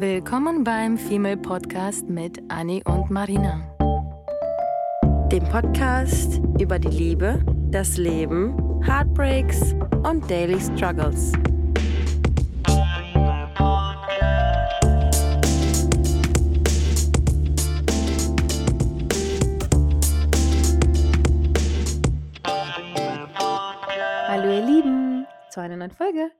Willkommen beim Female Podcast mit Annie und Marina. Dem Podcast über die Liebe, das Leben, Heartbreaks und Daily Struggles. Hallo ihr Lieben, zu einer neuen Folge.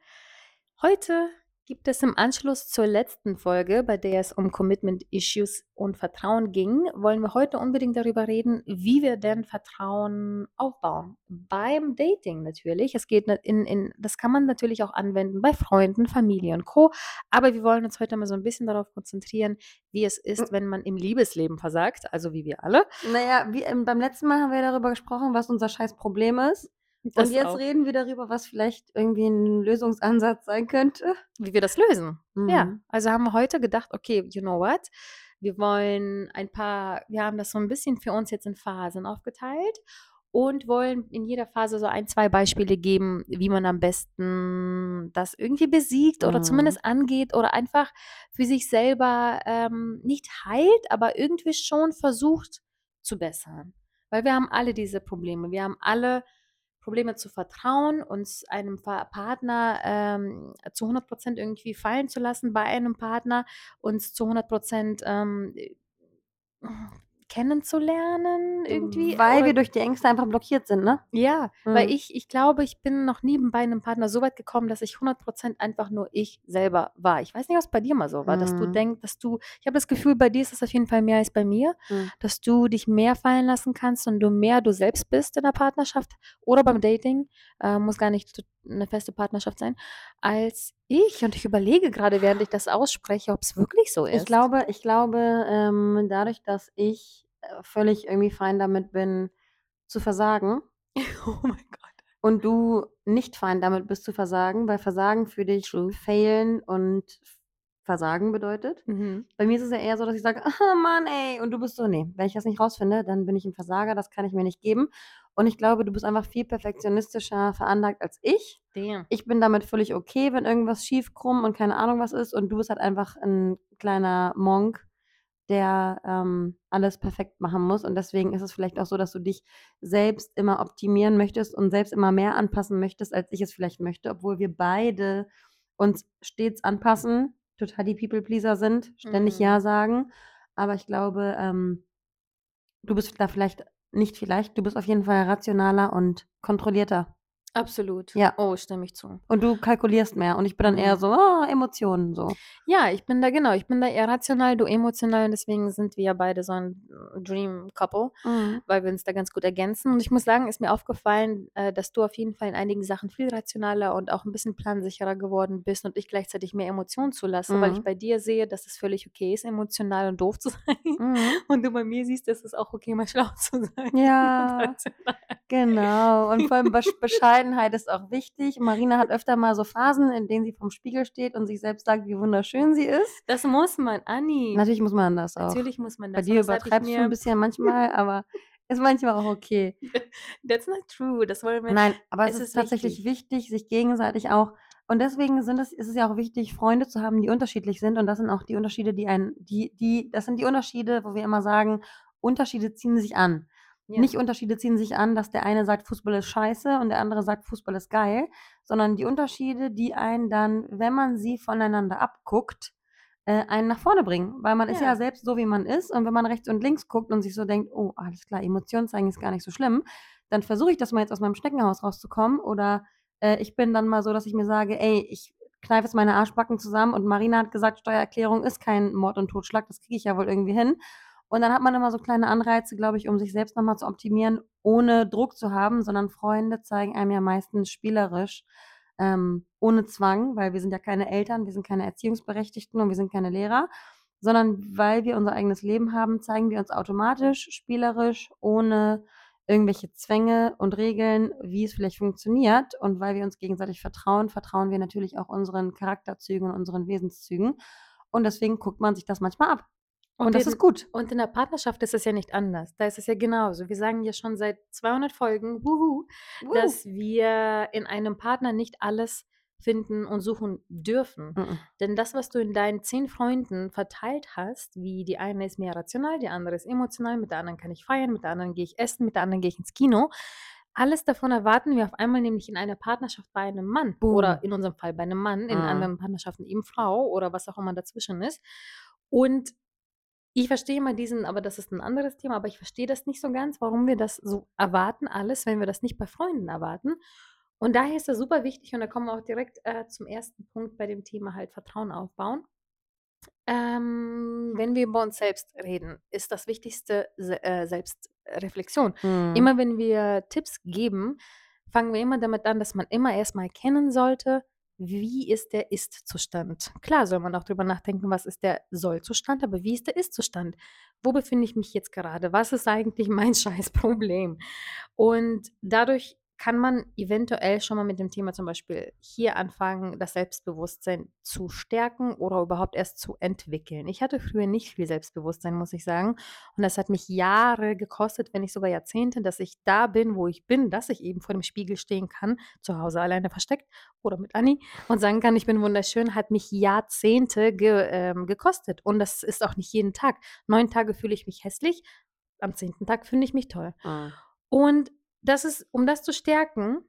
Heute gibt es im Anschluss zur letzten Folge, bei der es um Commitment Issues und Vertrauen ging, wollen wir heute unbedingt darüber reden, wie wir denn Vertrauen aufbauen. Beim Dating natürlich. Es geht in, in, das kann man natürlich auch anwenden bei Freunden, Familie und Co. Aber wir wollen uns heute mal so ein bisschen darauf konzentrieren, wie es ist, hm. wenn man im Liebesleben versagt, also wie wir alle. Naja, wie, ähm, beim letzten Mal haben wir darüber gesprochen, was unser scheiß Problem ist. Das und jetzt auch. reden wir darüber, was vielleicht irgendwie ein Lösungsansatz sein könnte. Wie wir das lösen. Mhm. Ja, also haben wir heute gedacht, okay, you know what? Wir wollen ein paar, wir haben das so ein bisschen für uns jetzt in Phasen aufgeteilt und wollen in jeder Phase so ein, zwei Beispiele geben, wie man am besten das irgendwie besiegt oder mhm. zumindest angeht oder einfach für sich selber ähm, nicht heilt, aber irgendwie schon versucht zu bessern. Weil wir haben alle diese Probleme. Wir haben alle Probleme zu vertrauen, uns einem Partner ähm, zu 100 Prozent irgendwie fallen zu lassen, bei einem Partner uns zu 100 Prozent ähm, kennenzulernen irgendwie. Weil wir durch die Ängste einfach blockiert sind, ne? Ja, mhm. weil ich, ich glaube, ich bin noch nie bei einem Partner so weit gekommen, dass ich 100% einfach nur ich selber war. Ich weiß nicht, was bei dir mal so war, mhm. dass du mhm. denkst, dass du, ich habe das Gefühl, bei dir ist es auf jeden Fall mehr als bei mir, mhm. dass du dich mehr fallen lassen kannst und du mehr du selbst bist in der Partnerschaft oder beim Dating, äh, muss gar nicht eine feste Partnerschaft sein, als ich. Und ich überlege gerade, während ich das ausspreche, ob es wirklich so ist. Ich glaube, ich glaube, ähm, dadurch, dass ich äh, völlig irgendwie fein damit bin, zu versagen. oh mein Gott. Und du nicht fein damit bist zu versagen, weil Versagen für dich True. failen und Versagen bedeutet. Mhm. Bei mir ist es ja eher so, dass ich sage, oh Mann, ey, und du bist so, nee, wenn ich das nicht rausfinde, dann bin ich ein Versager, das kann ich mir nicht geben. Und ich glaube, du bist einfach viel perfektionistischer veranlagt als ich. Damn. Ich bin damit völlig okay, wenn irgendwas schief, krumm und keine Ahnung was ist. Und du bist halt einfach ein kleiner Monk, der ähm, alles perfekt machen muss. Und deswegen ist es vielleicht auch so, dass du dich selbst immer optimieren möchtest und selbst immer mehr anpassen möchtest, als ich es vielleicht möchte, obwohl wir beide uns stets anpassen, total die People-Pleaser sind, ständig mhm. Ja sagen. Aber ich glaube, ähm, du bist da vielleicht nicht vielleicht, du bist auf jeden Fall rationaler und kontrollierter. Absolut. Ja. Oh, stimme ich zu. Und du kalkulierst mehr und ich bin dann eher so, oh, Emotionen so. Ja, ich bin da genau, ich bin da eher rational, du emotional und deswegen sind wir ja beide so ein Dream Couple, mhm. weil wir uns da ganz gut ergänzen. Und ich muss sagen, ist mir aufgefallen, äh, dass du auf jeden Fall in einigen Sachen viel rationaler und auch ein bisschen plansicherer geworden bist und ich gleichzeitig mehr Emotionen zulasse, mhm. weil ich mhm. bei dir sehe, dass es völlig okay ist, emotional und doof zu sein. Mhm. Und du bei mir siehst, dass es auch okay, mal schlau zu sein. Ja, genau. Und vor allem Bescheid Bescheidenheit ist auch wichtig. Marina hat öfter mal so Phasen, in denen sie vom Spiegel steht und sich selbst sagt, wie wunderschön sie ist. Das muss man, Anni. Natürlich muss man das auch. Natürlich muss man das. Bei dir übertreibst du ein bisschen manchmal, aber ist manchmal auch okay. That's not true. Das wollen wir. Nein, aber es, es ist, ist, tatsächlich wichtig. wichtig, sich gegenseitig auch und deswegen sind es, ist es ja auch wichtig, Freunde zu haben, die unterschiedlich sind. Und das sind auch die Unterschiede, die ein, die, die, das sind die Unterschiede, wo wir immer sagen, Unterschiede ziehen sich an. Ja. Nicht Unterschiede ziehen sich an, dass der eine sagt, Fußball ist scheiße und der andere sagt, Fußball ist geil, sondern die Unterschiede, die einen dann, wenn man sie voneinander abguckt, äh, einen nach vorne bringen. Weil man ja. ist ja selbst so, wie man ist. Und wenn man rechts und links guckt und sich so denkt, oh, alles klar, Emotionen zeigen ist gar nicht so schlimm, dann versuche ich das mal jetzt aus meinem Schneckenhaus rauszukommen. Oder äh, ich bin dann mal so, dass ich mir sage, ey, ich kneife jetzt meine Arschbacken zusammen und Marina hat gesagt, Steuererklärung ist kein Mord und Totschlag, das kriege ich ja wohl irgendwie hin. Und dann hat man immer so kleine Anreize, glaube ich, um sich selbst nochmal zu optimieren, ohne Druck zu haben, sondern Freunde zeigen einem ja meistens spielerisch, ähm, ohne Zwang, weil wir sind ja keine Eltern, wir sind keine Erziehungsberechtigten und wir sind keine Lehrer, sondern weil wir unser eigenes Leben haben, zeigen wir uns automatisch, spielerisch, ohne irgendwelche Zwänge und Regeln, wie es vielleicht funktioniert. Und weil wir uns gegenseitig vertrauen, vertrauen wir natürlich auch unseren Charakterzügen und unseren Wesenszügen. Und deswegen guckt man sich das manchmal ab. Und, und das in, ist gut. Und in der Partnerschaft ist es ja nicht anders. Da ist es ja genauso. Wir sagen ja schon seit 200 Folgen, wuhu, wuhu. dass wir in einem Partner nicht alles finden und suchen dürfen. Mhm. Denn das, was du in deinen zehn Freunden verteilt hast, wie die eine ist mehr rational, die andere ist emotional, mit der anderen kann ich feiern, mit der anderen gehe ich essen, mit der anderen gehe ich ins Kino. Alles davon erwarten wir auf einmal nämlich in einer Partnerschaft bei einem Mann Boom. oder in unserem Fall bei einem Mann, in Mhm. anderen Partnerschaften eben Frau oder was auch immer dazwischen ist. Und ich verstehe immer diesen, aber das ist ein anderes Thema, aber ich verstehe das nicht so ganz, warum wir das so erwarten alles, wenn wir das nicht bei Freunden erwarten. Und daher ist das super wichtig und da kommen wir auch direkt äh, zum ersten Punkt bei dem Thema halt Vertrauen aufbauen. Ähm, wenn wir über uns selbst reden, ist das Wichtigste Se äh, Selbstreflexion. Mhm. Immer wenn wir Tipps geben, fangen wir immer damit an, dass man immer erstmal kennen sollte, wie ist der Ist-Zustand. Klar soll man auch drüber nachdenken, was ist der Soll-Zustand, aber wie ist der Ist-Zustand? Wo befinde ich mich jetzt gerade? Was ist eigentlich mein Scheißproblem? Und dadurch kann man eventuell schon mal mit dem Thema zum Beispiel hier anfangen, das Selbstbewusstsein zu stärken oder überhaupt erst zu entwickeln. Ich hatte früher nicht viel Selbstbewusstsein, muss ich sagen. Und das hat mich Jahre gekostet, wenn nicht sogar Jahrzehnte, dass ich da bin, wo ich bin, dass ich eben vor dem Spiegel stehen kann, zu Hause alleine versteckt oder mit Anni und sagen kann, ich bin wunderschön, hat mich Jahrzehnte ge, ähm, gekostet. Und das ist auch nicht jeden Tag. Neun Tage fühle ich mich hässlich, am zehnten Tag finde ich mich toll. Mhm. Und das ist, um das zu stärken,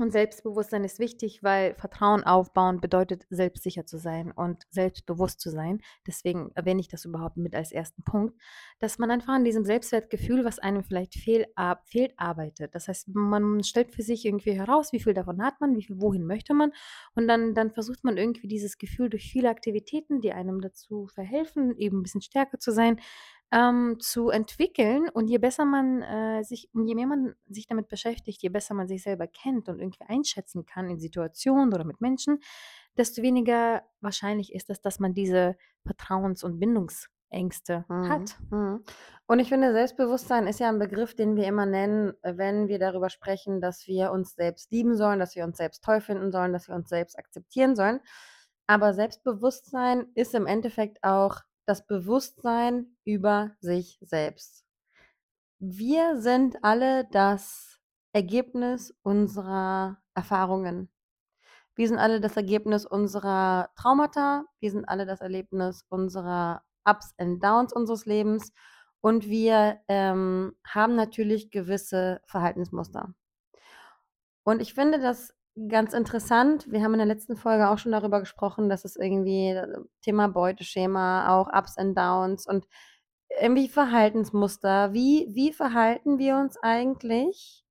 und Selbstbewusstsein ist wichtig, weil Vertrauen aufbauen bedeutet, selbstsicher zu sein und selbstbewusst zu sein. Deswegen erwähne ich das überhaupt mit als ersten Punkt, dass man einfach an diesem Selbstwertgefühl, was einem vielleicht fehl, fehlt, arbeitet. Das heißt, man stellt für sich irgendwie heraus, wie viel davon hat man, wie viel, wohin möchte man. Und dann, dann versucht man irgendwie dieses Gefühl durch viele Aktivitäten, die einem dazu verhelfen, eben ein bisschen stärker zu sein, ähm, zu entwickeln. Und je besser man äh, sich, und je mehr man sich damit beschäftigt, je besser man sich selber kennt und irgendwie einschätzen kann in Situationen oder mit Menschen, desto weniger wahrscheinlich ist es, dass man diese Vertrauens- und Bindungsängste Mhm. hat. Mhm. Und ich finde, Selbstbewusstsein ist ja ein Begriff, den wir immer nennen, äh, wenn wir darüber sprechen, dass wir uns selbst lieben sollen, dass wir uns selbst toll finden sollen, dass wir uns selbst akzeptieren sollen. Aber Selbstbewusstsein ist im Endeffekt auch das Bewusstsein über sich selbst. Wir sind alle das Ergebnis unserer Erfahrungen. Wir sind alle das Ergebnis unserer Traumata. Wir sind alle das Erlebnis unserer Ups and Downs unseres Lebens. Und wir ähm, haben natürlich gewisse Verhaltensmuster. Und ich finde das ganz interessant. Wir haben in der letzten Folge auch schon darüber gesprochen, dass es irgendwie äh, Thema Beuteschema, auch Ups and Downs und irgendwie Verhaltensmuster. Wie, wie verhalten wir uns eigentlich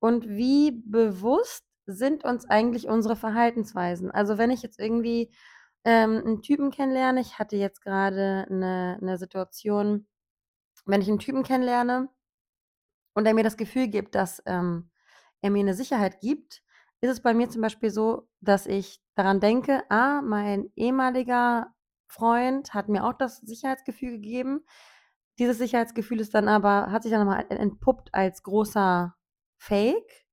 und wie bewusst sind uns eigentlich unsere Verhaltensweisen? Also wenn ich jetzt irgendwie ähm, einen Typen kennenlerne, ich hatte jetzt gerade eine, eine Situation, wenn ich einen Typen kennenlerne und er mir das Gefühl gibt, dass ähm, er mir eine Sicherheit gibt, ist es bei mir zum Beispiel so, dass ich daran denke, ah, mein ehemaliger Freund hat mir auch das Sicherheitsgefühl gegeben. Dieses Sicherheitsgefühl ist dann aber hat sich dann aber entpuppt als großer Fake.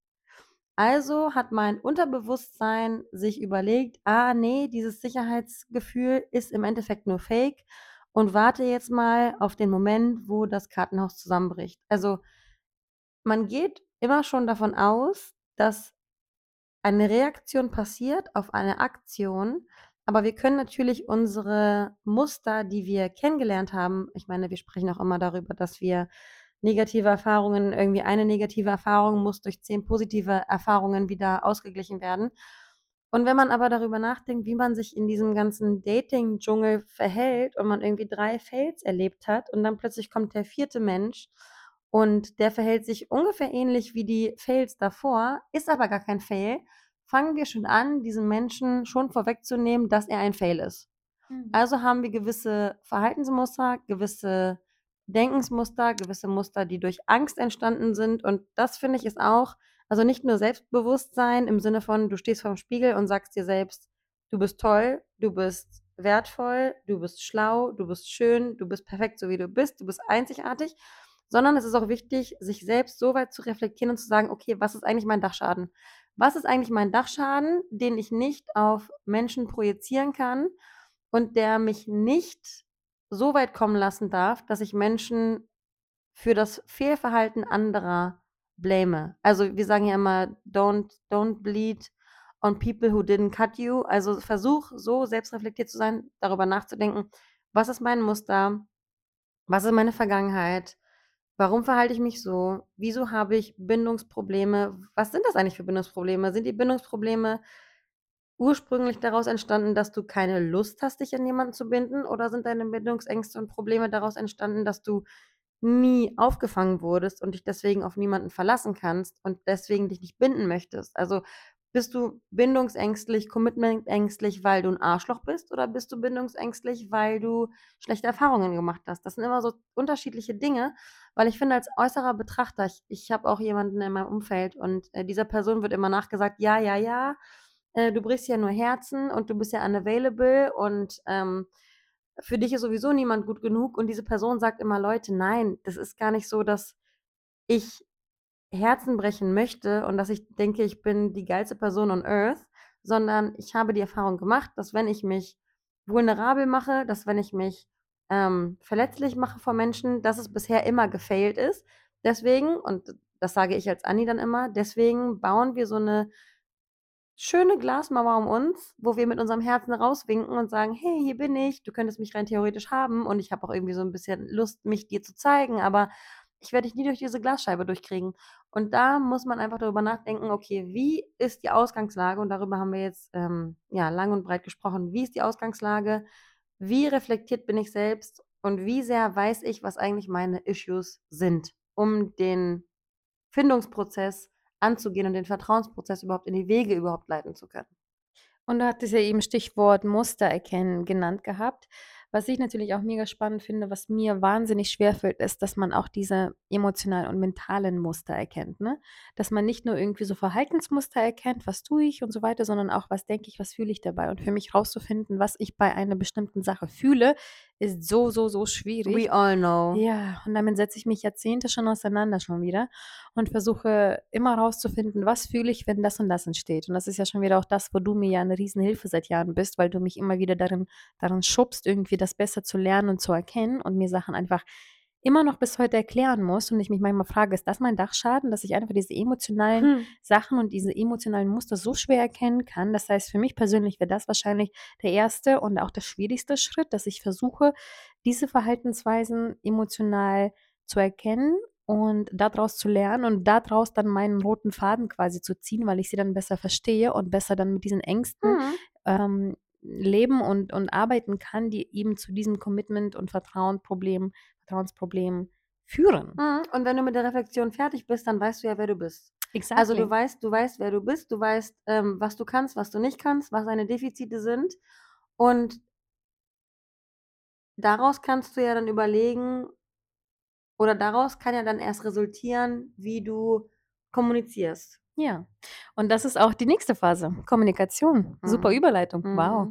Also hat mein Unterbewusstsein sich überlegt: „Ah, nee, dieses Sicherheitsgefühl ist im Endeffekt nur Fake und warte jetzt mal auf den Moment, wo das Kartenhaus zusammenbricht.“ Also, man geht immer schon davon aus, dass eine Reaktion passiert auf eine Aktion, aber wir können natürlich unsere Muster, die wir kennengelernt haben ich meine, wir sprechen auch immer darüber, dass wir negative Erfahrungen irgendwie eine negative Erfahrung muss durch 10 positive Erfahrungen wieder ausgeglichen werden. Und wenn man aber darüber nachdenkt, wie man sich in diesem ganzen Dating-Dschungel verhält und man irgendwie 3 Fails erlebt hat und dann plötzlich kommt der vierte Mensch und der verhält sich ungefähr ähnlich wie die Fails davor, ist aber gar kein Fail, fangen wir schon an, diesem Menschen schon vorwegzunehmen, dass er ein Fail ist. Mhm. Also haben wir gewisse Verhaltensmuster, gewisse Denkensmuster, gewisse Muster, die durch Angst entstanden sind. Und das finde ich ist auch, also nicht nur Selbstbewusstsein im Sinne von, du stehst vorm Spiegel und sagst dir selbst, du bist toll, du bist wertvoll, du bist schlau, du bist schön, du bist perfekt, so wie du bist, du bist einzigartig, sondern es ist auch wichtig, sich selbst so weit zu reflektieren und zu sagen, okay, was ist eigentlich mein Dachschaden? Was ist eigentlich mein Dachschaden, den ich nicht auf Menschen projizieren kann und der mich nicht so weit kommen lassen darf, dass ich Menschen für das Fehlverhalten anderer blame. Also, wir sagen ja immer: „Don't don't bleed on people who didn't cut you. Also versuch so selbstreflektiert zu sein, darüber nachzudenken, was ist mein Muster? Was ist meine Vergangenheit? Warum verhalte ich mich so? Wieso habe ich Bindungsprobleme? Was sind das eigentlich für Bindungsprobleme? Sind die Bindungsprobleme ursprünglich daraus entstanden, dass du keine Lust hast, dich an jemanden zu binden? Oder sind deine Bindungsängste und Probleme daraus entstanden, dass du nie aufgefangen wurdest und dich deswegen auf niemanden verlassen kannst und deswegen dich nicht binden möchtest? Also bist du bindungsängstlich, commitmentängstlich, weil du ein Arschloch bist oder bist du bindungsängstlich, weil du schlechte Erfahrungen gemacht hast? Das sind immer so unterschiedliche Dinge, weil ich finde als äußerer Betrachter ich ich habe auch jemanden in meinem Umfeld und, äh, dieser Person wird immer nachgesagt: „Ja, ja, ja, äh, du brichst ja nur Herzen und du bist ja unavailable und, ähm, für dich ist sowieso niemand gut genug.“ Und diese Person sagt immer: „Leute, nein, das ist gar nicht so, dass ich Herzen brechen möchte und dass ich denke, ich bin die geilste Person on Earth, sondern ich habe die Erfahrung gemacht, dass wenn ich mich vulnerabel mache, dass wenn ich mich, ähm, verletzlich mache vor Menschen, dass es bisher immer gefailt ist. Deswegen und das sage ich als Anni dann immer, deswegen bauen wir so 'ne schöne Glasmauer um uns, wo wir mit unserem Herzen rauswinken und sagen: „Hey, hier bin ich. Du könntest mich rein theoretisch haben und ich habe auch irgendwie so 'n bisschen Lust, mich dir zu zeigen, aber ich werde dich nie durch diese Glasscheibe durchkriegen.“ Und da muss man einfach darüber nachdenken: „Okay, wie ist die Ausgangslage?“ Und darüber haben wir jetzt, ähm, ja, lang und breit gesprochen. Wie ist die Ausgangslage? Wie reflektiert bin ich selbst? Und wie sehr weiß ich, was eigentlich meine Issues sind, um den Findungsprozess anzugehen und den Vertrauensprozess überhaupt in die Wege überhaupt leiten zu können? Und du hattest ja eben Stichwort Muster erkennen genannt gehabt. Was ich natürlich auch mega spannend finde, was mir wahnsinnig schwerfällt, ist, dass man auch diese emotionalen und mentalen Muster erkennt, ne? Dass man nicht nur irgendwie so Verhaltensmuster erkennt, was tue ich und so weiter, sondern auch, was denke ich, was fühle ich dabei? Und für mich rauszufinden, was ich bei einer bestimmten Sache fühle, ist so, so, so schwierig. We all know. Ja, und damit setze ich mich Jahrzehnte schon auseinander schon wieder und versuche immer rauszufinden, was fühle ich, wenn das und das entsteht. Und das ist ja schon wieder auch das, wo du mir ja 'ne Riesenhilfe seit Jahren bist, weil du mich immer wieder darin darin schubst, irgendwie das besser zu lernen und zu erkennen und mir Sachen einfach immer noch bis heute erklären musst und ich mich manchmal frage: „Ist das mein Dachschaden, dass ich einfach diese emotionalen Hm. Sachen und diese emotionalen Muster so schwer erkennen kann?“ Das heißt, für mich persönlich wäre das wahrscheinlich der erste und auch der schwierigste Schritt, dass ich versuche, diese Verhaltensweisen emotional zu erkennen und da draus zu lernen und da draus dann meinen roten Faden quasi zu ziehen, weil ich sie dann besser verstehe und besser dann mit diesen Ängsten, Mhm. ähm, leben und und arbeiten kann, die eben zu diesem Commitment und Vertrauen-Problem Vertrauensproblem führen. Mhm. Und wenn du mit der Reflexion fertig bist, dann weißt du ja, wer du bist. Also, du Exactly. weißt du weißt, wer du bist, du weißt, ähm, was du kannst, was du nicht kannst, was deine Defizite sind und daraus kannst du ja dann überlegen oder daraus kann ja dann erst resultieren, wie du kommunizierst. Ja, und das ist auch die nächste Phase, Kommunikation. Super Mhm. Überleitung, wow.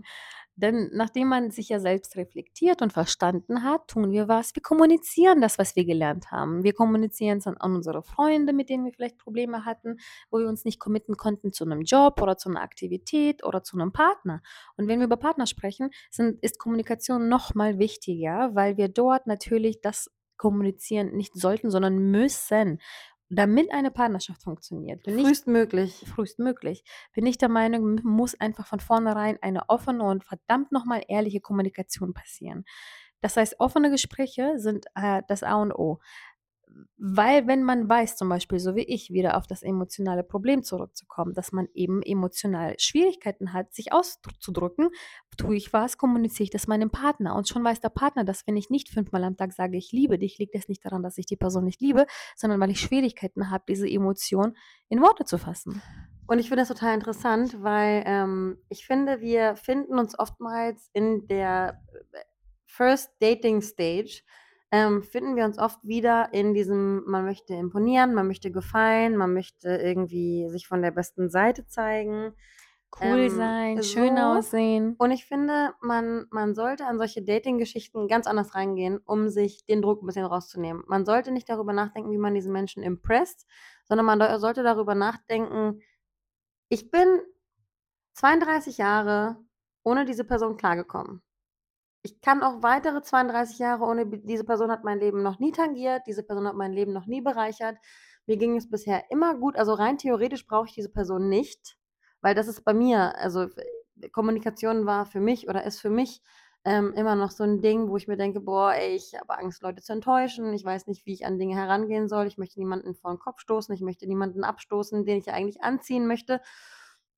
Denn nachdem man sich ja selbst reflektiert und verstanden hat, tun wir was? Wir kommunizieren das, was wir gelernt haben. Wir kommunizieren's an an unsere Freunde, mit denen wir vielleicht Probleme hatten, wo wir uns nicht committen konnten zu 'nem Job oder zu 'ner Aktivität oder zu 'nem Partner. Und wenn wir über Partner sprechen, sind ist Kommunikation noch mal wichtiger, weil wir dort natürlich das kommunizieren nicht sollten, sondern müssen, damit eine Partnerschaft funktioniert. Bin ich Frühestmöglich. frühestmöglich. Bin ich der Meinung, muss einfach von vornherein eine offene und verdammt noch mal ehrliche Kommunikation passieren. Das heißt, offene Gespräche sind, äh, das A und O. Weil wenn man weiß, zum Beispiel so wie ich, wieder auf das emotionale Problem zurückzukommen, dass man eben emotional Schwierigkeiten hat, sich auszudrücken, tue ich was, kommuniziere ich das meinem Partner und schon weiß der Partner, dass wenn ich nicht fünfmal am Tag sage: „Ich liebe dich“, liegt es nicht daran, dass ich die Person nicht liebe, sondern weil ich Schwierigkeiten habe, diese Emotion in Worte zu fassen. Und ich finde das total interessant, weil, ähm, ich finde, wir finden uns oftmals in der, äh, First Dating Stage ähm, finden wir uns oft wieder in diesem man möchte imponieren, man möchte gefallen, man möchte irgendwie sich von der besten Seite zeigen. Cool Ähm, sein, schön so aussehen. und ich finde, man man sollte an solche Dating-Geschichten ganz anders rangehen, um sich den Druck 'n bisschen rauszunehmen. Man sollte nicht darüber nachdenken, wie man diesen Menschen impressed, sondern man sollte darüber nachdenken: „Ich bin 32 Jahre ohne diese Person klargekommen. Ich kann auch weitere 32 Jahre ohne diese Person hat mein Leben noch nie tangiert, diese Person hat mein Leben noch nie bereichert. Mir ging es bisher immer gut, also rein theoretisch brauche ich diese Person nicht. Weil das ist bei mir also, Kommunikation war für mich oder ist für mich, ähm, immer noch so 'n Ding, wo ich mir denke: „Boah, ey, ich habe Angst, Leute zu enttäuschen. Ich weiß nicht, wie ich an Dinge herangehen soll. Ich möchte niemanden vor 'n Kopf stoßen. Ich möchte niemanden abstoßen, den ich eigentlich anziehen möchte.“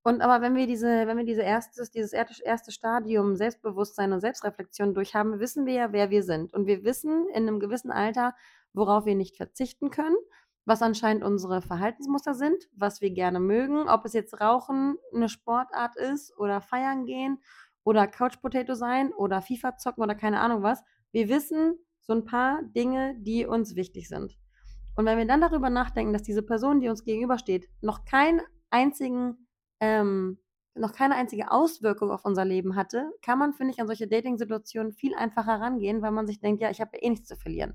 Und aber wenn wir diese wenn wir diese erstes dieses erste Stadium Selbstbewusstsein und Selbstreflexion durchhaben, wissen wir ja, wer wir sind. Und wir wissen in 'nem gewissen Alter, worauf wir nicht verzichten können, was anscheinend unsere Verhaltensmuster sind, was wir gerne mögen, ob es jetzt Rauchen 'ne Sportart ist oder feiern gehen oder Couch Potato sein oder FIFA zocken oder keine Ahnung was. Wir wissen so 'n paar Dinge, die uns wichtig sind. Und wenn wir dann darüber nachdenken, dass diese Person, die uns gegenübersteht, noch keinen einzigen ähm, noch keine einzige Auswirkung auf unser Leben hatte, kann man, finde ich, an solche Dating-Situationen viel einfacher rangehen, weil man sich denkt: „Ja, ich habe eh nichts zu verlieren.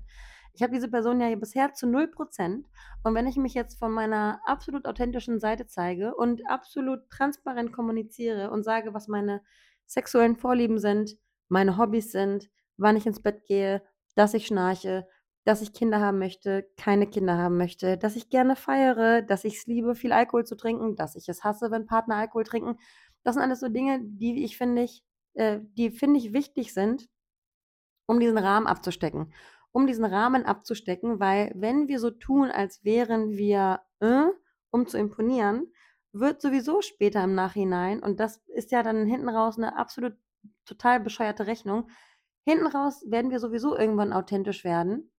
Ich habe diese Person ja bisher zu 0 % und wenn ich mich jetzt von meiner absolut authentischen Seite zeige und absolut transparent kommuniziere und sage, was meine sexuellen Vorlieben sind, meine Hobbys sind, wann ich ins Bett gehe, dass ich schnarche, dass ich Kinder haben möchte, keine Kinder haben möchte, dass ich gerne feiere, dass ich's liebe, viel Alkohol zu trinken, dass ich es hasse, wenn Partner Alkohol trinken.“ Das sind alles so Dinge, die ich finde ich äh, die finde ich wichtig sind um diesen Rahmen abzustecken. Um diesen Rahmen abzustecken, weil wenn wir so tun, als wären wir, äh, um zu imponieren, wird sowieso später im Nachhinein und das ist ja dann hinten raus 'ne absolut total bescheuerte Rechnung hinten raus werden wir sowieso irgendwann authentisch werden.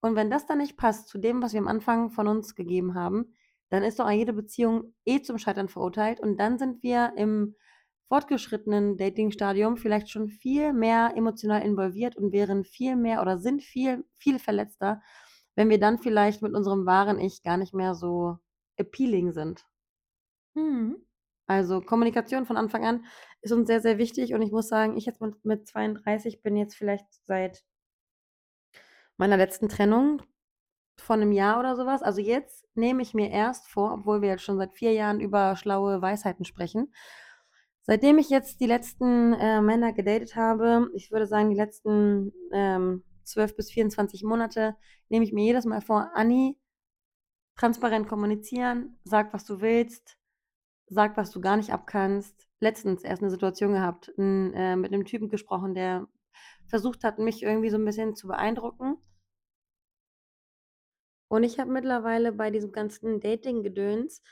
Und wenn das dann nicht passt zu dem, was wir am Anfang von uns gegeben haben, dann ist doch jede Beziehung eh zum Scheitern verurteilt und dann sind wir im fortgeschrittenen Dating-Stadium vielleicht schon viel mehr emotional involviert und wären viel mehr oder sind viel, viel verletzter, wenn wir dann vielleicht mit unserem wahren Ich gar nicht mehr so appealing sind. Mhm. Also, Kommunikation von Anfang an ist uns sehr, sehr wichtig und ich muss sagen, ich jetzt mit mit 32 bin jetzt vielleicht seit meiner letzten Trennung vor 'nem Jahr oder so was also, jetzt nehme ich mir erst vor, obwohl wir jetzt schon seit 4 Jahren über schlaue Weisheiten sprechen seitdem ich jetzt die letzten, äh, Männer gedatet habe, ich würde sagen, die letzten, ähm, 12 bis 24 Monate, nehme ich mir jedes Mal vor: „Anni, transparent kommunizieren, sag, was du willst, sag, was du gar nicht abkannst.“ Letztens erst 'ne Situation gehabt, 'n äh, mit 'nem Typen gesprochen, der versucht hat, mich irgendwie so 'n bisschen zu beeindrucken. Und ich habe mittlerweile bei diesem ganzen Dating-Gedöns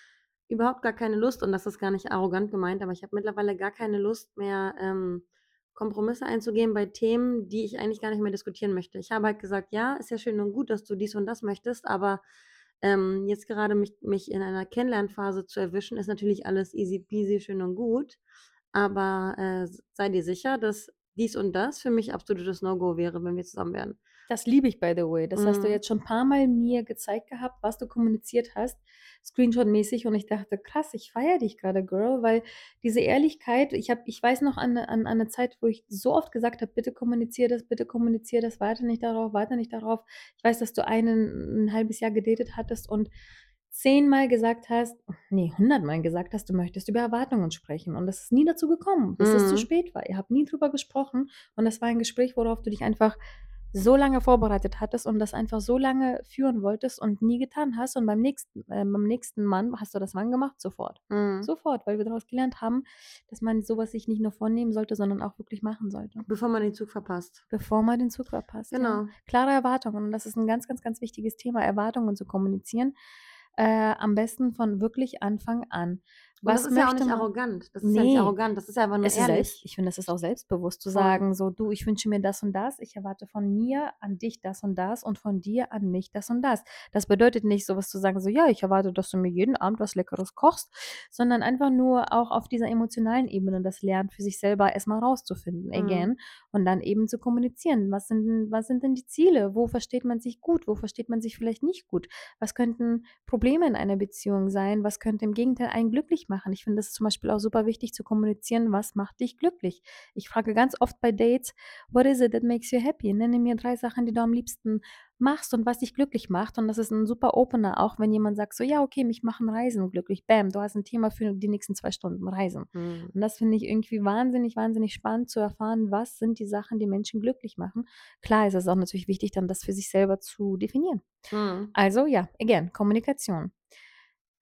überhaupt gar keine Lust und das ist gar nicht arrogant gemeint, aber ich habe mittlerweile gar keine Lust mehr, ähm, Kompromisse einzugehen bei Themen, die ich eigentlich gar nicht mehr diskutieren möchte. Ich habe halt gesagt: „Ja, ist ja schön und gut, dass du dies und das möchtest, aber, ähm, jetzt gerade mich mich in einer Kennenlernphase zu erwischen, ist natürlich alles easy peasy, schön und gut, aber, äh, sei dir sicher, dass dies und das für mich absolutes No-Go wäre, wenn wir zusammen wären.“ Das liebe ich, by the way. Das hast du Mhm. jetzt schon paarmal mir gezeigt gehabt, was du kommuniziert hast, screenshotmäßig und ich dachte: „Krass, ich feiere dich grade, Girl“, weil diese Ehrlichkeit ich habe ich weiß noch an an an 'ne Zeit, wo ich so oft gesagt habe: „Bitte kommuniziere das, bitte kommuniziere das, warte nicht darauf, warte nicht darauf.“ Ich weiß, dass du einen 'n halbes Jahr gedatet hattest und zehnmal gesagt hast ne, hundertmal gesagt hast, du möchtest über Erwartungen sprechen und es ist nie dazu gekommen, bis es zu Mhm. spät war. Ihr habt nie drüber gesprochen und das war ein Gespräch, worauf du dich einfach so lange vorbereitet hattest und das einfach so lange führen wolltest und nie getan hast und beim nächsten äh, beim nächsten Mann hast du das wann gemacht? Sofort. Mhm. Sofort, weil wir daraus gelernt haben, dass man so was sich nicht nur vornehmen sollte, sondern auch wirklich machen sollte. Bevor man den Zug verpasst. Bevor man den Zug verpasst, ja. Genau. Klare Erwartungen und das ist 'n ganz, ganz, ganz wichtiges Thema, Erwartungen zu kommunizieren, äh, am besten von wirklich Anfang an. Und das Was ist ja auch nicht man arrogant. Das ist ja nicht arrogant, das ist ja einfach nur es ist selbst ehrlich. ich finde, das ist auch selbstbewusst zu sagen, so: „Du, ich wünsche mir das und das. Ich erwarte von mir an dich das und das und von dir an mich das und das.“ Das bedeutet nicht, so was zu sagen, so: „Ja, ich erwarte, dass du mir jeden Abend was Leckeres kochst“, sondern einfach nur auch auf dieser emotionalen Ebene das lernen, für sich selber erst mal rauszufinden, Mhm. again, und dann eben zu kommunizieren. Was sind 'n was sind denn die Ziele? Wo versteht man sich gut? Wo versteht man sich vielleicht nicht gut? Was könnten Probleme in einer Beziehung sein? Was könnte im Gegenteil einen glücklich machen? Ich finde das zum Beispiel auch super wichtig zu kommunizieren: „Was macht dich glücklich?“ Ich frage ganz oft bei Dates: „What is it that makes you happy?“ Nenne mir 3 Sachen, die du am liebsten machst und was dich glücklich macht und das ist 'n super Opener, auch wenn jemand sagt so: „Ja, okay, mich machen Reisen glücklich.“ Bäm, du hast 'n Thema für die nächsten 2 Stunden, Reisen. Mhm. Und das finde ich irgendwie wahnsinnig, wahnsinnig spannend zu erfahren, was sind die Sachen, die Menschen glücklich machen. Klar ist es auch natürlich wichtig, dann das für sich selber zu definieren. Mhm. Also ja, again, Kommunikation.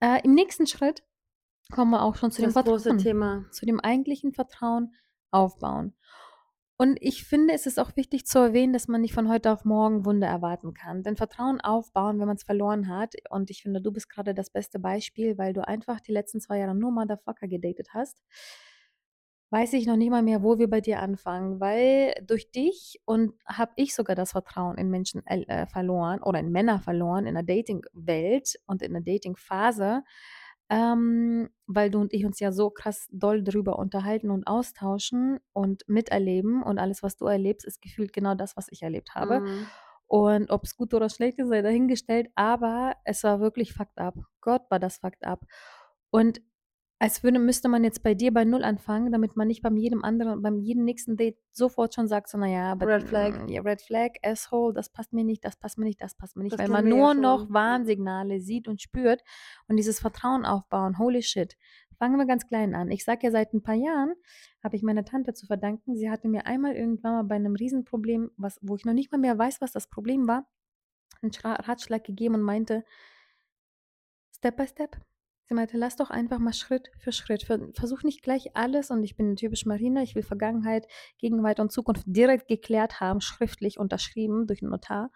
Äh, im nächsten Schritt kommen wir auch schon zu dem Das große Vertrauen. Thema. Zu dem eigentlichen Vertrauen aufbauen. Und ich finde, es ist auch wichtig zu erwähnen, dass man nicht von heute auf morgen Wunder erwarten kann. Denn Vertrauen aufbauen, wenn man es verloren hat, und ich finde, du bist gerade das beste Beispiel, weil du einfach die letzten zwei Jahre nur Motherfucker gedatet hast, weiß ich noch nicht mal mehr, wo wir bei dir anfangen, weil durch dich und habe ich sogar das Vertrauen in Menschen äh, verloren oder in Männer verloren, in der Dating-Welt und in der Dating-Phase, ähm, weil du und ich uns ja so krass doll drüber unterhalten und austauschen und miterleben und alles, was du erlebst, ist gefühlt genau das, was ich erlebt habe. Mhm. Und ob es gut oder schlecht ist, sei dahingestellt, aber es war wirklich fucked up. Gott war das fucked up. Und als würde müsste man jetzt bei dir bei Null anfangen, damit man nicht beim jedem anderen beim jedem nächsten Date sofort schon sagt, so: „Na ja, but Red Flag. ja, Red Flag, Asshole, das passt mir nicht, das passt mir nicht, das passt mir nicht“, Das weil man ja nur schon. noch Ja. Warnsignale sieht und spürt und dieses Vertrauen aufbauen. Holy shit. Fangen wir ganz klein an. Ich sage ja, seit ein paar Jahren habe ich meiner Tante zu verdanken. Sie hatte mir einmal irgendwann mal bei einem Riesenproblem, was wo ich noch nicht mal mehr weiß, was das Problem war, 'n Schra Ratschlag gegeben und meinte Step by Step. Sie meinte: „Lass doch einfach mal Schritt für Schritt. Ver versuch nicht gleich alles“ und ich bin typisch Marina, ich will Vergangenheit, Gegenwart und Zukunft direkt geklärt haben, schriftlich unterschrieben durch 'n Notar,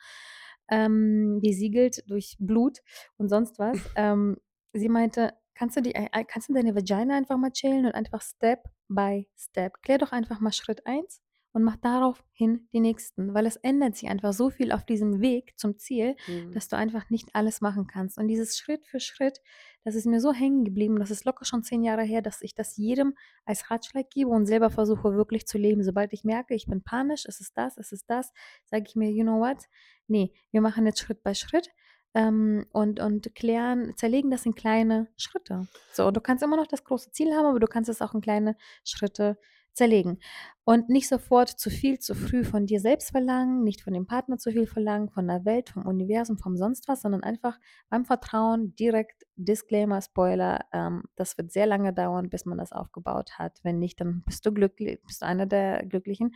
ähm, besiegelt durch Blut und sonst was. Ähm, sie meinte: „Kannst du die ei kannst du deine Vagina einfach mal chillen und einfach Step by Step. Klär doch einfach mal Schritt 1 und mach daraufhin die nächsten, weil es ändert sich einfach so viel auf diesem Weg zum Ziel, Mhm. dass du einfach nicht alles machen kannst. Und dieses Schritt für Schritt, das ist mir so hängen geblieben, das ist locker schon 10 Jahre her, dass ich das jedem als Ratschlag gebe und selber versuche wirklich zu leben. Sobald ich merke, ich bin panisch, es ist das, es ist das, sage ich mir: „You know what? Ne, wir machen jetzt Schritt bei Schritt, ähm, und und klären zerlegen das in kleine Schritte.“ So, du kannst immer noch das große Ziel haben, aber du kannst es auch in kleine Schritte zerlegen. Und nicht sofort zu viel, zu früh von dir selbst verlangen, nicht von dem Partner zu viel verlangen, von der Welt, vom Universum, vom sonst was, sondern einfach beim Vertrauen direkt Disclaimer, Spoiler, ähm, das wird sehr lange dauern, bis man das aufgebaut hat. Wenn nicht, dann bist du glücklich bist du einer der Glücklichen.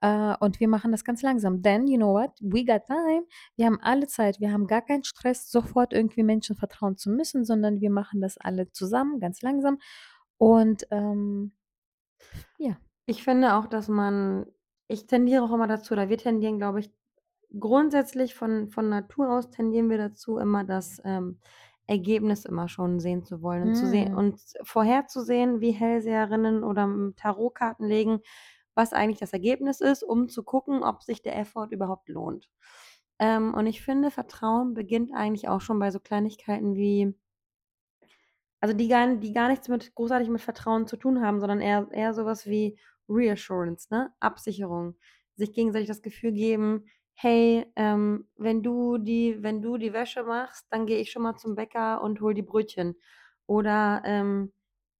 Äh, und wir machen das ganz langsam. Denn, you know what? We got time. Wir haben alle Zeit. Wir haben gar keinen Stress, sofort irgendwie Menschen vertrauen zu müssen, sondern wir machen das alle zusammen, ganz langsam. Und, ähm ja. Ich finde auch, dass man ich tendiere auch immer dazu oder wir tendieren, glaube ich grundsätzlich von von Natur aus tendieren wir dazu, immer das, ähm, Ergebnis immer schon sehen zu wollen und zu sehen Mhm. und vorherzusehen, wie Hellseherinnen oder, hm, Tarotkarten legen, was eigentlich das Ergebnis ist, um zu gucken, ob sich der Effort überhaupt lohnt. Ähm, und ich finde, Vertrauen beginnt eigentlich auch schon bei so Kleinigkeiten wie also, die gar die gar nichts mit großartig mit Vertrauen zu tun haben, sondern eher eher so was wie Reassurance, ne? Absicherung. Sich gegenseitig das Gefühl geben: „Hey, ähm, wenn du die wenn du die Wäsche machst, dann gehe ich schon mal zum Bäcker und hole die Brötchen.“ Oder, ähm,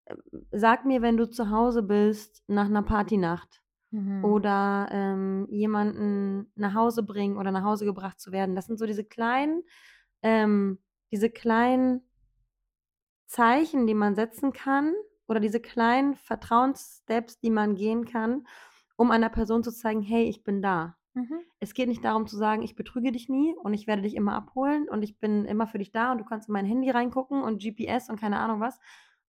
ähm: „Sag mir, wenn du zu Hause bist nach 'ner Partynacht.“ Mhm. Oder, ähm, jemanden nach Hause bringen oder nach Hause gebracht zu werden. Das sind so diese kleinen ähm, diese kleinen Zeichen, die man setzen kann oder diese kleinen Vertrauenssteps, die man gehen kann, um einer Person zu zeigen: „Hey, ich bin da.“ Mhm. Es geht nicht darum zu sagen: „Ich betrüge dich nie und ich werde dich immer abholen und ich bin immer für dich da und du kannst in mein Handy reingucken und GPS und keine Ahnung was.“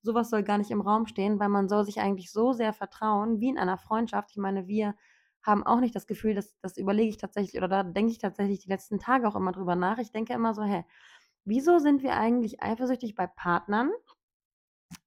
So was soll gar nicht im Raum stehen, weil man soll sich eigentlich so sehr vertrauen wie in einer Freundschaft. Ich meine, wir haben auch nicht das Gefühl, das das überlege ich tatsächlich oder da denke ich tatsächlich die letzten Tage auch immer drüber nach. Ich denke immer so: „Hä, wieso sind wir eigentlich eifersüchtig bei Partnern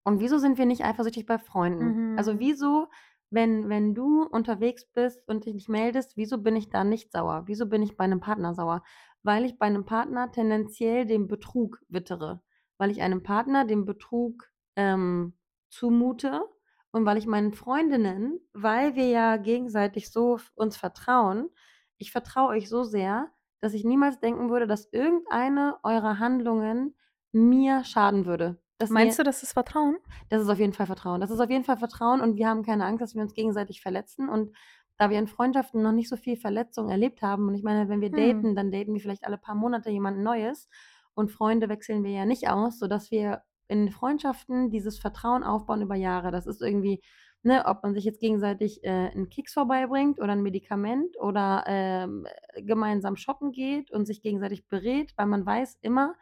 und wieso sind wir nicht eifersüchtig bei Freunden? Also, Mhm. wieso, wenn wenn du unterwegs bist und dich nicht meldest, wieso bin ich da nicht sauer? Wieso bin ich bei 'nem Partner sauer? Weil ich bei 'nem Partner tendenziell den Betrug wittere, weil ich einem Partner den Betrug, ähm, zumute und weil ich meinen Freundinnen weil wir ja gegenseitig so uns vertrauen ich vertraue euch so sehr, dass ich niemals denken würde, dass irgendeine eurer Handlungen mir schaden würde. Dass Meinst du, das ist Vertrauen? das ist auf jeden Fall Vertrauen. Das ist auf jeden Fall Vertrauen und wir haben keine Angst, dass wir uns gegenseitig verletzen. Und da wir in Freundschaften noch nicht so viel Verletzung erlebt haben und ich meine, wenn wir Hm. daten, dann daten wir vielleicht alle paar Monate jemand Neues und Freunde wechseln wir ja nicht aus, sodass wir in Freundschaften dieses Vertrauen aufbauen über Jahre. Das ist irgendwie ne, ob man sich jetzt gegenseitig, äh, 'n Keks vorbeibringt oder 'n Medikament oder, ähm, gemeinsam shoppen geht und sich gegenseitig berät, weil man weiß immer,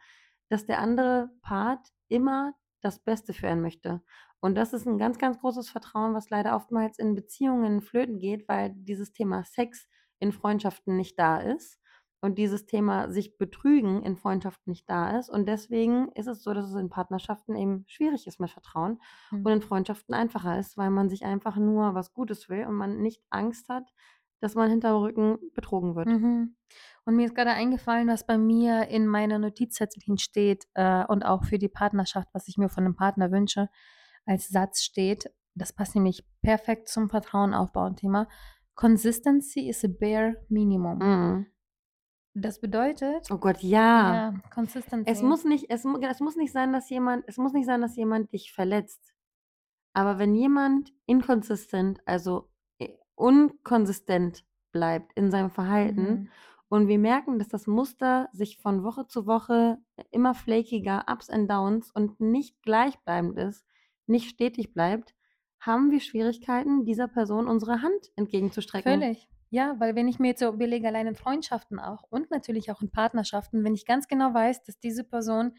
dass der andere Part immer das Beste für einen möchte. Und das ist ein ganz, ganz großes Vertrauen, was leider oftmals in Beziehungen flöten geht, weil dieses Thema Sex in Freundschaften nicht da ist und dieses Thema sich betrügen in Freundschaften nicht da ist. Und deswegen ist es so, dass es in Partnerschaften eben schwierig ist mit Vertrauen Mhm. und in Freundschaften einfacher ist, weil man sich einfach nur was Gutes will und man nicht Angst hat, dass man hinterm Rücken betrogen wird. Mhm. Und mir ist gerade eingefallen, was bei mir in meiner Notizzettelchen steht, äh, und auch für die Partnerschaft, was ich mir von 'nem Partner wünsche, als Satz steht. Das passt nämlich perfekt zum Vertrauen aufbauen Thema. Consistency is a bare minimum. Mhm. Das bedeutet Oh Gott, ja. ja, Es Consistency. muss nicht es mu es muss nicht sein, dass jemand es muss nicht sein, dass jemand dich verletzt. Aber wenn jemand inconsistent, also, äh, unkonsistent bleibt in seinem Verhalten Mhm. und wir merken, dass das Muster sich von Woche zu Woche immer flakiger, Ups and Downs und nicht gleichbleibend ist, nicht stetig bleibt, haben wir Schwierigkeiten, dieser Person unsere Hand entgegenzustrecken. Völlig. Ja, weil wenn ich mir jetzt so überlege, allein in Freundschaften auch und natürlich auch in Partnerschaften, wenn ich ganz genau weiß, dass diese Person,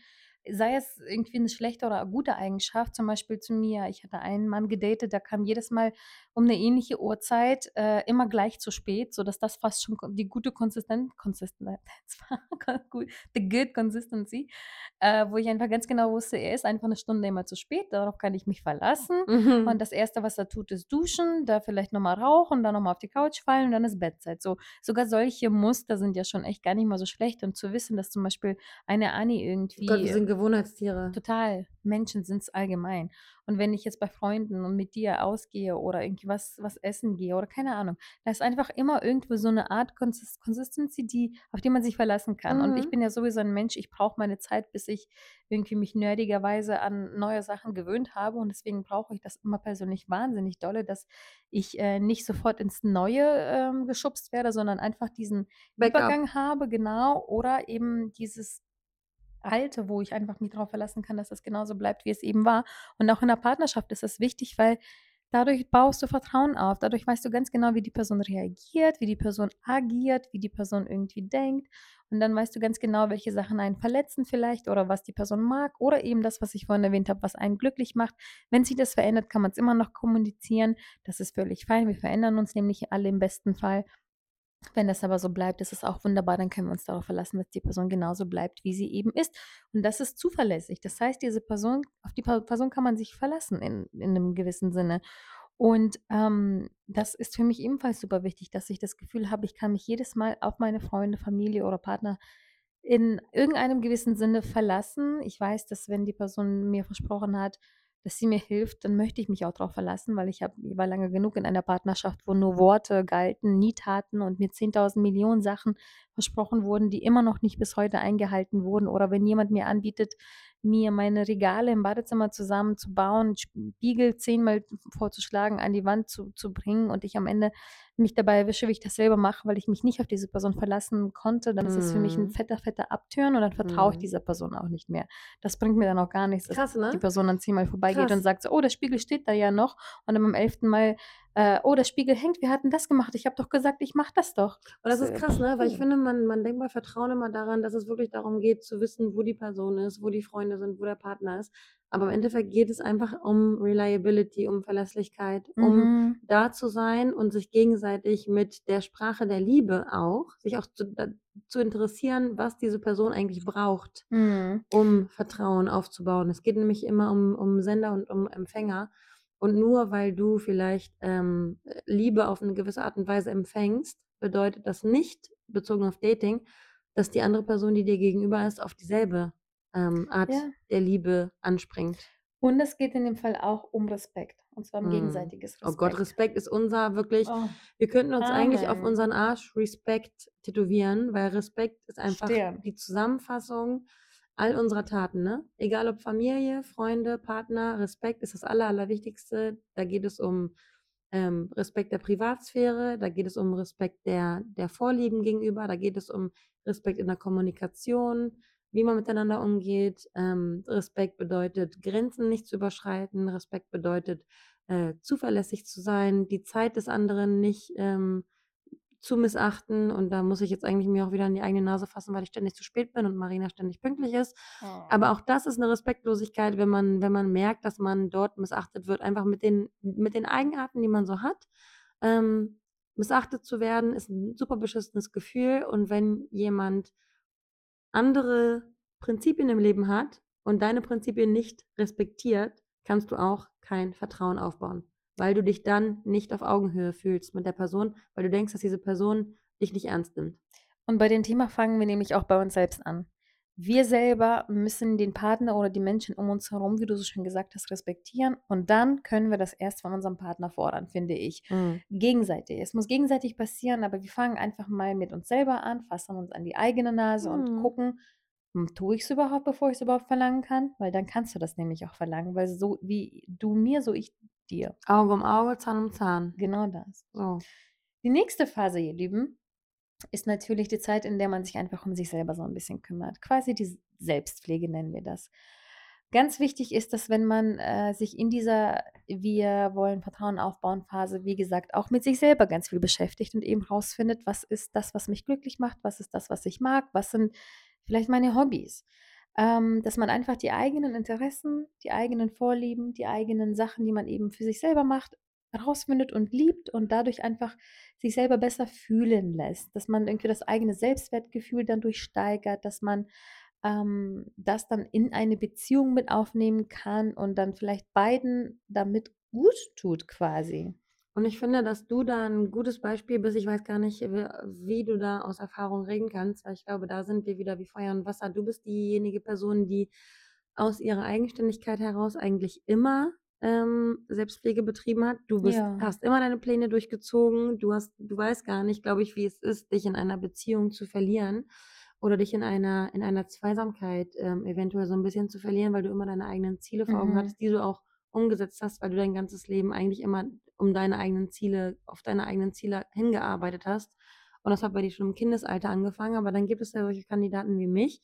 sei es irgendwie 'ne schlechte oder gute Eigenschaft, zum Beispiel zu mir ich hatte einen Mann gedatet, der kam jedes Mal um 'ne ähnliche Uhrzeit, äh, immer gleich zu spät, sodass das fast schon die gute Konsisten Consisten gut the good consistency, äh, wo ich einfach ganz genau wusste, er ist einfach 'ne Stunde immer zu spät, darauf kann ich mich verlassen. Mhm. Und das Erste, was er tut, ist duschen, da vielleicht noch mal rauchen, dann noch mal auf die Couch fallen und dann ist Bettzeit. So sogar solche Muster sind ja schon echt gar nicht mal so schlecht und zu wissen, dass zum Beispiel eine Anni irgendwie Gott, wir sind Gewohnheitstiere. Total. Menschen sind's allgemein. Und wenn ich jetzt bei Freunden und mit dir ausgehe oder irgendwie was was essen gehe oder keine Ahnung, da ist einfach immer irgendwo so 'ne Art Consis Consistency, die auf die man sich verlassen kann. Und ich Mhm. bin ja sowieso 'n Mensch, ich brauche meine Zeit, bis ich irgendwie mich nerdigerweise an neue Sachen gewöhnt habe und deswegen brauche ich das immer persönlich wahnsinnig dolle, dass ich, äh, nicht sofort ins Neue, ähm, geschubst werde, sondern einfach diesen Backup. Übergang habe, genau, oder eben dieses Alte, wo ich einfach mich drauf verlassen kann, dass das genauso bleibt, wie es eben war. Und auch in der Partnerschaft ist das wichtig, weil dadurch baust du Vertrauen auf. Dadurch weißt du ganz genau, wie die Person reagiert, wie die Person agiert, wie die Person irgendwie denkt. Und dann weißt du ganz genau, welche Sachen einen verletzen vielleicht oder was die Person mag oder eben das, was ich vorhin erwähnt habe, was einen glücklich macht. Wenn sich das verändert, kann man's immer noch kommunizieren. Das ist völlig fein. Wir verändern uns nämlich alle im besten Fall. Wenn das aber so bleibt, ist es auch wunderbar, dann können wir uns darauf verlassen, dass die Person genauso bleibt, wie sie eben ist. Und das ist zuverlässig. Das heißt, diese Person auf die Person kann man sich verlassen in in 'nem gewissen Sinne. Und, ähm, das ist für mich ebenfalls super wichtig, dass ich das Gefühl habe, ich kann mich jedes Mal auf meine Freunde, Familie oder Partner in irgendeinem gewissen Sinne verlassen. Ich weiß, dass wenn die Person mir versprochen hat, dass sie mir hilft, dann möchte ich mich auch drauf verlassen, weil ich habe ich war lange genug in einer Partnerschaft, wo nur Worte galten, nie Taten und mir 10.000.000.000 Sachen versprochen wurden, die immer noch nicht bis heute eingehalten wurden. Oder wenn jemand mir anbietet, mir meine Regale im Badezimmer zusammenzubauen, Spiegel zehnmal vorzuschlagen, an die Wand zu zu bringen und ich am Ende mich dabei erwische, wie ich das selber mache, weil ich mich nicht auf diese Person verlassen konnte, dann ist das für mich 'n Mhm. fetter, fetter Upturn und dann vertraue ich Mhm. dieser Person auch nicht mehr. Das bringt mir dann auch gar nichts, dass Krass, ne? die Person dann zehnmal vorbeigeht und Krass. sagt so: „Oh, der Spiegel steht da ja noch.“ Und dann beim 11. Mal, äh: „Oh, der Spiegel hängt. Wir hatten das gemacht. Ich habe doch gesagt, ich mache das doch.“ Und das ist krass, ne? Weil ich finde, man man denkt bei Vertrauen immer daran, dass es wirklich darum geht, zu wissen, wo die Person ist, wo die Freunde sind, wo der Partner ist. Aber im Endeffekt geht es einfach um Reliability, um Verlässlichkeit, um Mhm. da zu sein und sich gegenseitig mit der Sprache der Liebe auch sich auch zu zu interessieren, was diese Person eigentlich braucht, Mhm. um Vertrauen aufzubauen. Es geht nämlich immer um um Sender und um Empfänger. Und nur weil du vielleicht, ähm, äh, Liebe auf 'ne gewisse Art und Weise empfängst, bedeutet das nicht, bezogen auf Dating, dass die andere Person, die dir gegenüber ist, auf dieselbe, ähm, Art Ja. der Liebe anspringt. Und es geht in dem Fall auch um Respekt, und zwar um Mhm. gegenseitiges Oh Gott, Respekt. Respekt ist unser wirklich Oh, wir könnten uns eigentlich auf unseren Arsch Respect tätowieren, weil Respekt ist einfach Stern. die Zusammenfassung all unserer Taten, ne? Egal ob Familie, Freunde, Partner, Respekt ist das Aller Allerwichtigste. Da geht es um, ähm, Respekt der Privatsphäre, da geht es um Respekt der der Vorlieben gegenüber, da geht es um Respekt in der Kommunikation, wie man miteinander umgeht. Ähm, Respekt bedeutet, Grenzen nicht zu überschreiten. Respekt bedeutet, äh, zuverlässig zu sein, die Zeit des anderen nicht, ähm zu missachten und da muss ich jetzt eigentlich mir auch wieder an die eigene Nase fassen, weil ich ständig zu spät bin und Marina ständig pünktlich ist. Oh. Aber auch das ist 'ne Respektlosigkeit, wenn man wenn man merkt, dass man dort missachtet wird, einfach mit den mit den Eigenarten, die man so hat. Ähm, missachtet zu werden ist 'n super beschissenes Gefühl und wenn jemand andere Prinzipien im Leben hat und deine Prinzipien nicht respektiert, kannst du auch kein Vertrauen aufbauen, weil du dich dann nicht auf Augenhöhe fühlst mit der Person, weil du denkst, dass diese Person dich nicht ernst nimmt. Und bei dem Thema fangen wir nämlich auch bei uns selbst an. Wir selber müssen den Partner oder die Menschen um uns herum, wie du so schön gesagt hast, respektieren und dann können wir das erst von unserem Partner fordern, finde ich. Mhm. Gegenseitig. Es muss gegenseitig passieren, aber wir fangen einfach mal mit uns selber an, fassen uns an die eigene Nase und Mhm. gucken, hm, tue ich's überhaupt, bevor ich's überhaupt verlangen kann? Weil dann kannst du das nämlich auch verlangen, weil so wie du mir, so ich dir. Auge um Auge, Zahn um Zahn. Genau das. So. Die nächste Phase, ihr Lieben, ist natürlich die Zeit, in der man sich einfach um sich selber so 'n bisschen kümmert. Quasi die Selbstpflege nennen wir das. Ganz wichtig ist, dass wenn man, äh, sich in dieser „Wir wollen Vertrauen aufbauen“ Phase, wie gesagt, auch mit sich selber ganz viel beschäftigt und eben rausfindet: „Was ist das, was mich glücklich macht? Was ist das, was ich mag? Was sind vielleicht meine Hobbys?“ Ähm, dass man einfach die eigenen Interessen, die eigenen Vorlieben, die eigenen Sachen, die man eben für sich selber macht, rausfindet und liebt und dadurch einfach sich selber besser fühlen lässt. Dass man irgendwie das eigene Selbstwertgefühl dadurch steigert, dass man, ähm, das dann in eine Beziehung mit aufnehmen kann und dann vielleicht beiden damit guttut quasi. Und ich finde, dass du da 'n gutes Beispiel bist. Ich weiß gar nicht, wie du da aus Erfahrung reden kannst, weil ich glaube, da sind wir wieder wie Feuer und Wasser. Du bist diejenige Person, die aus ihrer Eigenständigkeit heraus eigentlich immer, ähm, Selbstpflege betrieben hat. Du bist Ja. hast immer deine Pläne durchgezogen. Du hast du weißt gar nicht, glaube ich, wie es ist, dich in einer Beziehung zu verlieren oder dich in einer in einer Zweisamkeit, ähm, eventuell so 'n bisschen zu verlieren, weil du immer deine eigenen Ziele vor Augen Mhm. hattest, die du auch umgesetzt hast, weil du dein ganzes Leben eigentlich immer um deine eigenen Ziele auf deine eigenen Ziele hingearbeitet hast. Und das hat bei dir schon im Kindesalter angefangen, aber dann gibt es ja solche Kandidaten wie mich,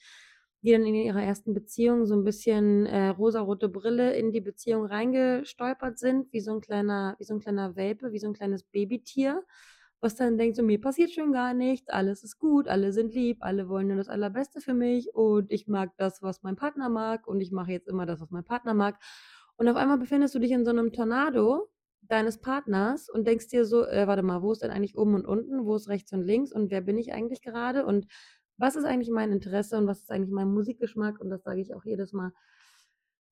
die dann in ihrer ersten Beziehung so 'n bisschen, äh, rosarote Brille in die Beziehung reingestolpert sind, wie so 'n kleiner wie so 'n kleiner Welpe, wie so 'n kleines Babytier, was dann denkt so: „Mir passiert schon gar nichts, alles ist gut, alle sind lieb, alle wollen nur das Allerbeste für mich und ich mag das, was mein Partner mag und ich mache jetzt immer das, was mein Partner mag.“ Und auf einmal befindest du dich in so 'nem Tornado deines Partners und denkst dir so: „Äh, warte mal, wo ist denn eigentlich oben und unten? Wo ist rechts und links und wer bin ich eigentlich gerade und was ist eigentlich mein Interesse und was ist eigentlich mein Musikgeschmack?“ Und das sage ich auch jedes Mal,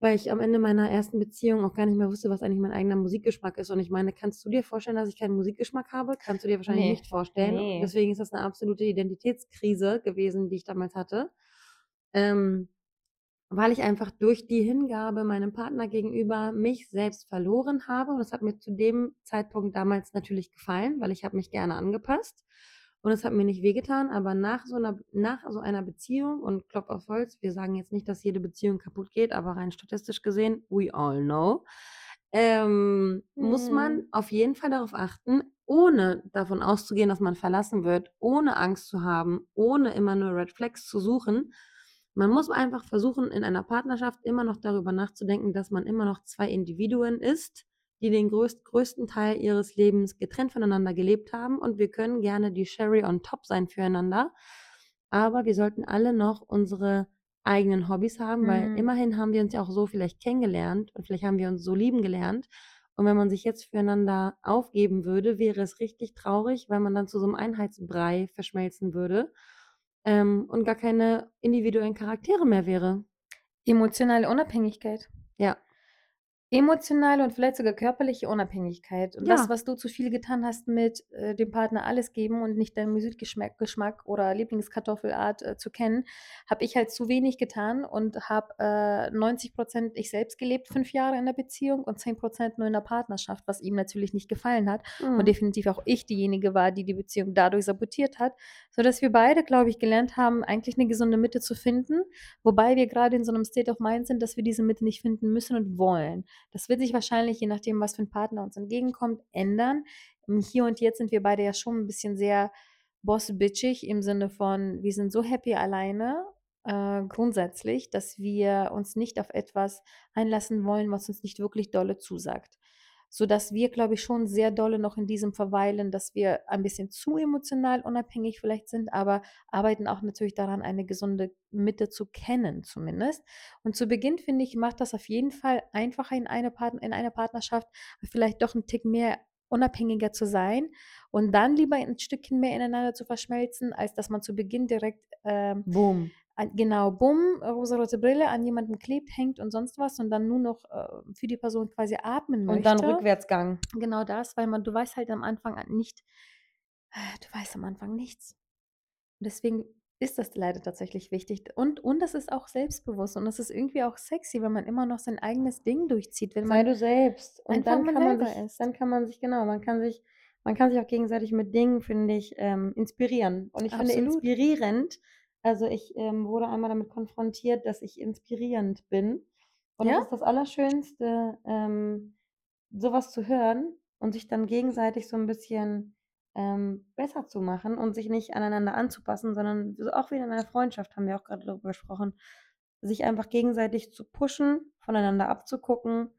weil ich am Ende meiner ersten Beziehung auch gar nicht mehr wusste, was eigentlich mein eigener Musikgeschmack ist. Und ich meine, kannst du dir vorstellen, dass ich keinen Musikgeschmack habe? Kannst du dir wahrscheinlich Ne, nicht vorstellen. ne. Deswegen ist das 'ne absolute Identitätskrise gewesen, die ich damals hatte. Ähm, weil ich einfach durch die Hingabe meinem Partner gegenüber mich selbst verloren habe und das hat mir zu dem Zeitpunkt damals natürlich gefallen, weil ich habe mich gerne angepasst und es hat mir nicht wehgetan, aber nach so 'ner nach so einer Beziehung und Klopf auf Holz, wir sagen jetzt nicht, dass jede Beziehung kaputt geht, aber rein statistisch gesehen, we all know, ähm, muss man Mhm. auf jeden Fall darauf achten, ohne davon auszugehen, dass man verlassen wird, ohne Angst zu haben, ohne immer nur Red Flags zu suchen. Man muss einfach versuchen, in einer Partnerschaft immer noch darüber nachzudenken, dass man immer noch 2 Individuen ist, die den größt größten Teil ihres Lebens getrennt voneinander gelebt haben und wir können gerne die Cherry on top sein füreinander, aber wir sollten alle noch unsere eigenen Hobbys haben, weil Mhm. immerhin haben wir uns ja auch so vielleicht kennengelernt und vielleicht haben wir uns so lieben gelernt. Und wenn man sich jetzt füreinander aufgeben würde, wäre es richtig traurig, weil man dann zu so 'nem Einheitsbrei verschmelzen würde, ähm, und gar keine individuellen Charaktere mehr wäre. Emotionale Unabhängigkeit. Ja. Emotionale und vielleicht sogar körperliche Unabhängigkeit. Und das, Ja. was du zu viel getan hast mit, äh, dem Partner alles geben und nicht deinen Musikgeschmack Geschmack oder Lieblingskartoffelart, äh, zu kennen, habe ich halt zu wenig getan und habe, äh, 90 % ich selbst gelebt, 5 Jahre in der Beziehung und 10 % nur in der Partnerschaft, was ihm natürlich nicht gefallen hat und Mhm. definitiv auch ich diejenige war, die die Beziehung dadurch sabotiert hat, sodass wir beide, glaube ich, gelernt haben, eigentlich 'ne gesunde Mitte zu finden, wobei wir grade in so 'nem State of Mind sind, dass wir diese Mitte nicht finden müssen und wollen. Das wird sich wahrscheinlich, je nachdem, was für 'n Partner uns entgegenkommt, ändern. Hier und Jetzt sind wir beide ja schon 'n bisschen sehr boss-bitchig im Sinne von, wir sind so happy alleine, äh, grundsätzlich, dass wir uns nicht auf etwas einlassen wollen, was uns nicht wirklich dolle zusagt. Sodass wir, glaube ich, schon sehr dolle noch in diesem verweilen, dass wir ein bisschen zu emotional unabhängig vielleicht sind, aber arbeiten auch natürlich daran, eine gesunde Mitte zu kennen zumindest. Und zu Beginn, finde ich, macht das auf jeden Fall einfacher in einer, Part in Partnerschaft, vielleicht doch ein Tick mehr unabhängiger zu sein und dann lieber ein Stückchen mehr ineinander zu verschmelzen, als dass man zu Beginn direkt ähm, Boom. An, genau, bumm, rosarote Brille an jemanden klebt, hängt und sonst was und dann nur noch äh, für die Person quasi atmen möchte. Und dann Rückwärtsgang. Genau das, weil man, du weißt halt am Anfang nicht, du weißt am Anfang nichts. Und deswegen ist das leider tatsächlich wichtig. Und, und das ist auch selbstbewusst und das ist irgendwie auch sexy, wenn man immer noch sein eigenes Ding durchzieht. Wenn Sei man du selbst. Und dann kann man sich, ist. dann kann man sich, genau, man kann sich, man kann sich auch gegenseitig mit Dingen, finde ich, ähm, inspirieren. Und ich finde Absolut. inspirierend, also ich ähm, wurde einmal damit konfrontiert, dass ich inspirierend bin. Und Ja? das ist das Allerschönste, ähm, sowas zu hören und sich dann gegenseitig so ein bisschen ähm, besser zu machen und sich nicht aneinander anzupassen, sondern so auch wieder in einer Freundschaft, haben wir auch gerade darüber gesprochen, sich einfach gegenseitig zu pushen, voneinander abzugucken,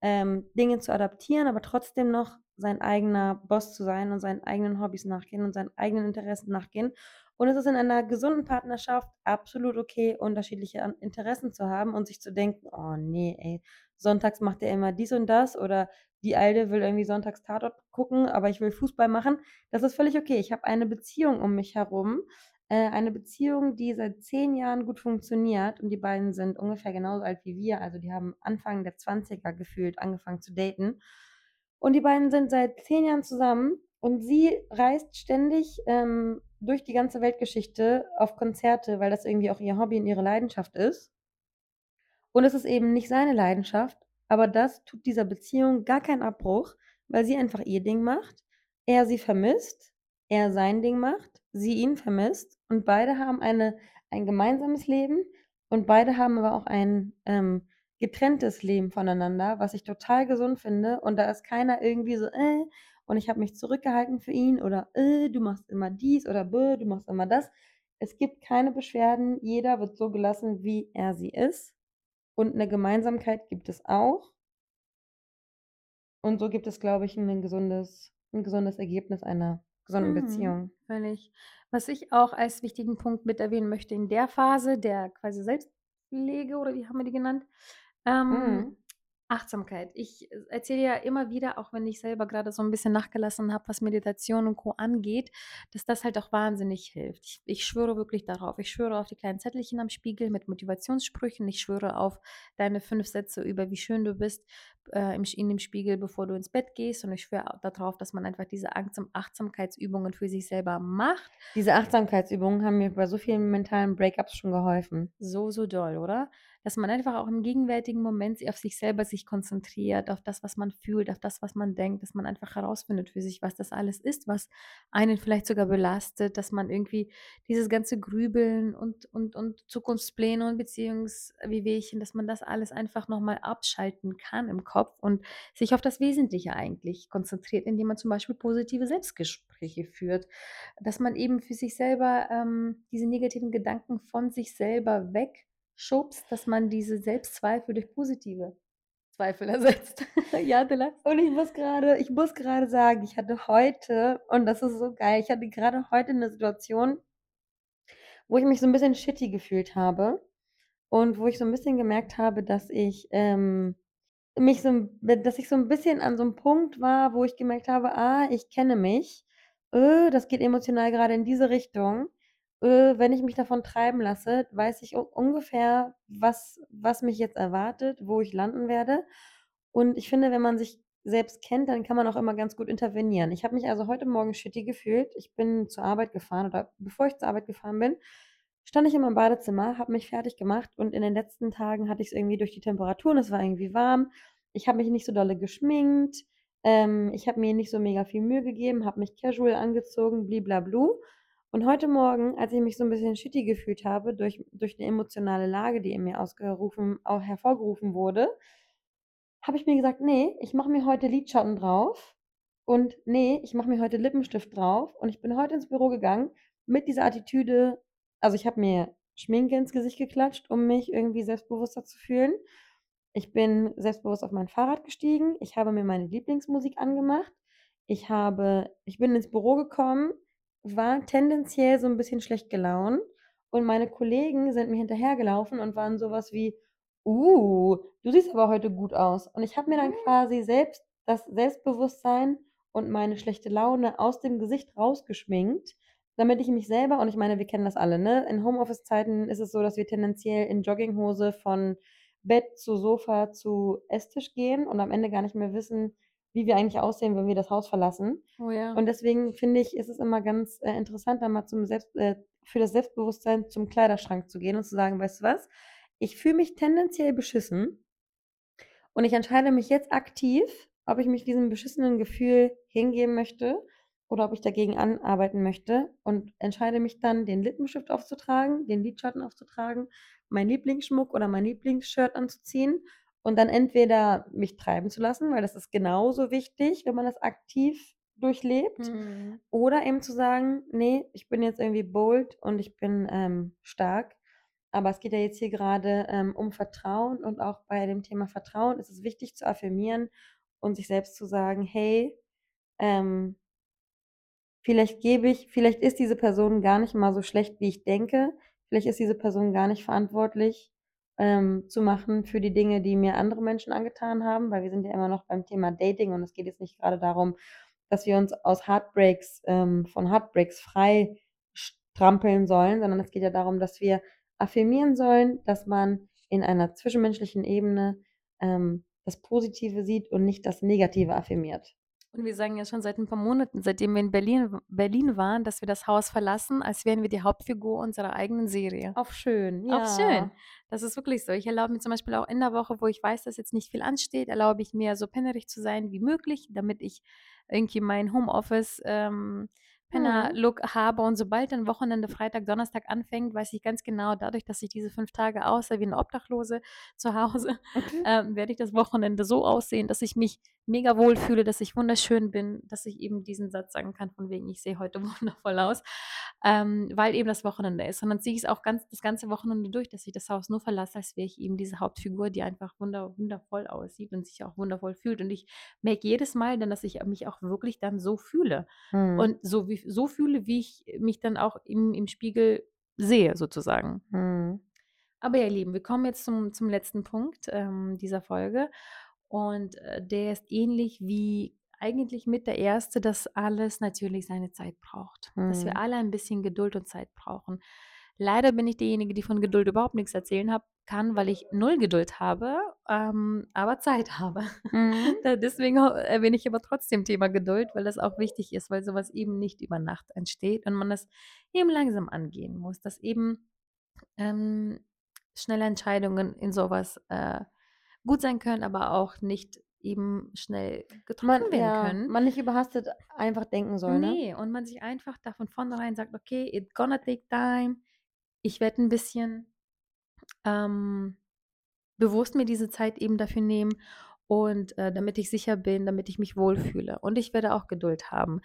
ähm, Dinge zu adaptieren, aber trotzdem noch sein eigener Boss zu sein und seinen eigenen Hobbys nachgehen und seinen eigenen Interessen nachgehen. Und es ist in einer gesunden Partnerschaft absolut okay, unterschiedliche Interessen zu haben und sich zu denken, oh nee, ey, sonntags macht er immer dies und das oder die Alte will irgendwie sonntags Tatort gucken, aber ich will Fußball machen. Das ist völlig okay. Ich habe eine Beziehung um mich herum, äh, eine Beziehung, die seit zehn Jahren gut funktioniert und die beiden sind ungefähr genauso alt wie wir. Also die haben Anfang der 20er gefühlt angefangen zu daten. Und die beiden sind seit zehn Jahren zusammen und sie reist ständig ähm, durch die ganze Weltgeschichte auf Konzerte, weil das irgendwie auch ihr Hobby und ihre Leidenschaft ist. Und es ist eben nicht seine Leidenschaft, aber das tut dieser Beziehung gar keinen Abbruch, weil sie einfach ihr Ding macht, er sie vermisst, er sein Ding macht, sie ihn vermisst und beide haben eine, ein gemeinsames Leben und beide haben aber auch ein ähm, getrenntes Leben voneinander, was ich total gesund finde und da ist keiner irgendwie so, äh, und ich habe mich zurückgehalten für ihn oder äh, du machst immer dies oder bäh, du machst immer das. Es gibt keine Beschwerden, jeder wird so gelassen, wie er sie ist. Und eine Gemeinsamkeit gibt es auch. Und so gibt es, glaube ich, 'nen gesundes 'n gesundes Ergebnis einer gesunden Mhm, Beziehung. völlig. Was ich auch als wichtigen Punkt mit erwähnen möchte in der Phase der quasi Selbstpflege oder wie haben wir die genannt? Ähm, Mhm. Achtsamkeit. Ich äh, erzähle ja immer wieder, auch wenn ich selber gerade so ein bisschen nachgelassen habe, was Meditation und Co. angeht, dass das halt auch wahnsinnig hilft. Ich ich schwöre wirklich darauf. Ich schwöre auf die kleinen Zettelchen am Spiegel mit Motivationssprüchen. Ich schwöre auf deine 5 Sätze über wie schön du bist, äh, im in dem Spiegel, bevor du ins Bett gehst. Und ich schwöre auch darauf, dass man einfach diese Achtsam Achtsamkeitsübungen für sich selber macht. Diese Achtsamkeitsübungen haben mir bei so vielen mentalen Breakups schon geholfen. So, so doll, oder? Dass man einfach auch im gegenwärtigen Moment auf sich selber sich konzentriert, auf das, was man fühlt, auf das, was man denkt, dass man einfach herausfindet für sich, was das alles ist, was einen vielleicht sogar belastet, dass man irgendwie dieses ganze Grübeln und und und Zukunftspläne und Beziehungswehwehchen, dass man das alles einfach noch mal abschalten kann im Kopf und sich auf das Wesentliche eigentlich konzentriert, indem man zum Beispiel positive Selbstgespräche führt. Dass man eben für sich selber, ähm, diese negativen Gedanken von sich selber wegschubst, dass man diese Selbstzweifel durch positive Zweifel ersetzt. Ja. Und ich muss grade ich muss grade sagen, ich hatte heute und das ist so geil, ich hatte grade heute 'ne Situation, wo ich mich so 'n bisschen shitty gefühlt habe und wo ich so 'n bisschen gemerkt habe, dass ich, ähm, mich so 'n dass ich so 'n bisschen an so 'nem Punkt war, wo ich gemerkt habe: „Ah, ich kenne mich. Äh, das geht emotional grade in diese Richtung. Äh, wenn ich mich davon treiben lasse, weiß ich ungefähr, was was mich jetzt erwartet, wo ich landen werde.“ Und ich finde, wenn man sich selbst kennt, dann kann man auch immer ganz gut intervenieren. Ich habe mich also heute Morgen shitty gefühlt. Ich bin zur Arbeit gefahren oder bevor ich zur Arbeit gefahren bin, stand ich in meinem Badezimmer, habe mich fertig gemacht und in den letzten Tagen hatte ich's irgendwie durch die Temperaturen, es war irgendwie warm. Ich habe mich nicht so dolle geschminkt, ähm, ich habe mir nicht so mega viel Mühe gegeben, habe mich casual angezogen, bliblablub. Und heute Morgen, als ich mich so 'n bisschen shitty gefühlt habe durch durch 'ne emotionale Lage, die in mir ausgerufen auch hervorgerufen wurde, habe ich mir gesagt: „Ne, ich mache mir heute Lidschatten drauf und ne, ich mache mir heute Lippenstift drauf.“ Und ich bin heute ins Büro gegangen mit dieser Attitüde also, ich habe mir Schminke ins Gesicht geklatscht, um mich irgendwie selbstbewusster zu fühlen. Ich bin selbstbewusst auf mein Fahrrad gestiegen. Ich habe mir meine Lieblingsmusik angemacht. Ich habe ich bin ins Büro gekommen, war tendenziell so 'n bisschen schlecht gelaunt und meine Kollegen sind mir hinterhergelaufen und waren so was wie: „Uh, du siehst aber heute gut aus.“ Und ich habe mir dann quasi selbst das Selbstbewusstsein und meine schlechte Laune aus dem Gesicht rausgeschminkt, damit ich mich selber und ich meine, wir kennen das alle, ne? In Homeoffice-Zeiten ist es so, dass wir tendenziell in Jogginghose von Bett zu Sofa zu Esstisch gehen und am Ende gar nicht mehr wissen, wie wir eigentlich aussehen, wenn wir das Haus verlassen. Oh ja. Und deswegen finde ich, ist es immer ganz, äh, interessant, da mal zum Selbst äh, für das Selbstbewusstsein zum Kleiderschrank zu gehen und zu sagen: „Weißt du was? Ich fühle mich tendenziell beschissen und ich entscheide mich jetzt aktiv, ob ich mich diesem beschissenen Gefühl hingeben möchte oder ob ich dagegen anarbeiten möchte und entscheide mich dann, den Lippenstift aufzutragen, den Lidschatten aufzutragen, meinen Lieblingsschmuck oder mein Lieblingsshirt anzuziehen und dann entweder mich treiben zu lassen, weil das ist genauso wichtig, wenn man das aktiv durchlebt, Mhm. oder eben zu sagen: „Ne, ich bin jetzt irgendwie bold und ich bin, ähm, stark.“ Aber es geht ja jetzt hier grade, ähm, um Vertrauen und auch bei dem Thema Vertrauen ist es wichtig zu affirmieren und sich selbst zu sagen: „Hey, ähm“ „vielleicht gebe ich vielleicht ist diese Person gar nicht mal so schlecht, wie ich denke. Vielleicht ist diese Person gar nicht verantwortlich, ähm, zu machen für die Dinge, die mir andere Menschen angetan haben“, weil wir sind ja immer noch beim Thema Dating und es geht jetzt nicht grade darum, dass wir uns aus Heartbreaks ähm, von Heartbreaks frei strampeln sollen, sondern es geht ja darum, dass wir affirmieren sollen, dass man in einer zwischenmenschlichen Ebene, ähm, das Positive sieht und nicht das Negative affirmiert. Und wir sagen ja schon seit 'n paar Monaten, seitdem wir in Berlin Berlin waren, dass wir das Haus verlassen, als wären wir die Hauptfigur unserer eigenen Serie. Auf schön, Auf schön. ja. Das ist wirklich so. Ich erlaube mir zum Beispiel auch in der Woche, wo ich weiß, dass jetzt nicht viel ansteht, erlaube ich mir, so pennerig zu sein wie möglich, damit ich irgendwie mein Homeoffice, ähm. Penner-Look habe. Und sobald dann Wochenende, Freitag, Donnerstag anfängt, weiß ich ganz genau, dadurch, dass ich diese 5 Tage aussehe wie 'ne Obdachlose zu Hause, Okay. ähm, werde ich das Wochenende so aussehen, dass ich mich mega wohlfühle, dass ich wunderschön bin, dass ich eben diesen Satz sagen kann von wegen: „Ich sehe heute wundervoll aus“, ähm, weil eben das Wochenende ist. Und dann ziehe ich's auch ganz das ganze Wochenende durch, dass ich das Haus nur verlasse, als wäre ich eben diese Hauptfigur, die einfach wunder wundervoll aussieht und sich auch wundervoll fühlt. Und ich merke jedes Mal dann, dass ich mich auch wirklich dann so fühle Mhm. und so wie so fühle, wie ich mich dann auch im im Spiegel sehe sozusagen. Mhm. Aber ihr Lieben, wir kommen jetzt zum zum letzten Punkt, ähm, dieser Folge und, äh, der ist ähnlich wie eigentlich mit der 1., dass alles natürlich seine Zeit braucht, dass wir Mhm. alle ein bisschen Geduld und Zeit brauchen. Leider bin ich diejenige, die von Geduld überhaupt nix erzählen habe kann, weil ich 0 Geduld habe, ähm, aber Zeit habe. Mhm. Deswegen erwähne ich aber trotzdem Thema Geduld, weil das auch wichtig ist, weil so was eben nicht über Nacht entsteht und man das eben langsam angehen muss, dass eben, ähm, schnelle Entscheidungen in so was, äh, gut sein können, aber auch nicht eben schnell Man getroffen werden ja, können. man nicht überhastet einfach denken soll, ne? Ne, und man sich einfach da von vornherein sagt: „Okay, it gonna take time. Ich werde 'n bisschen, ähm, bewusst mir diese Zeit eben dafür nehmen und, äh, damit ich sicher bin, damit ich mich wohlfühle. Und ich werde auch Geduld haben.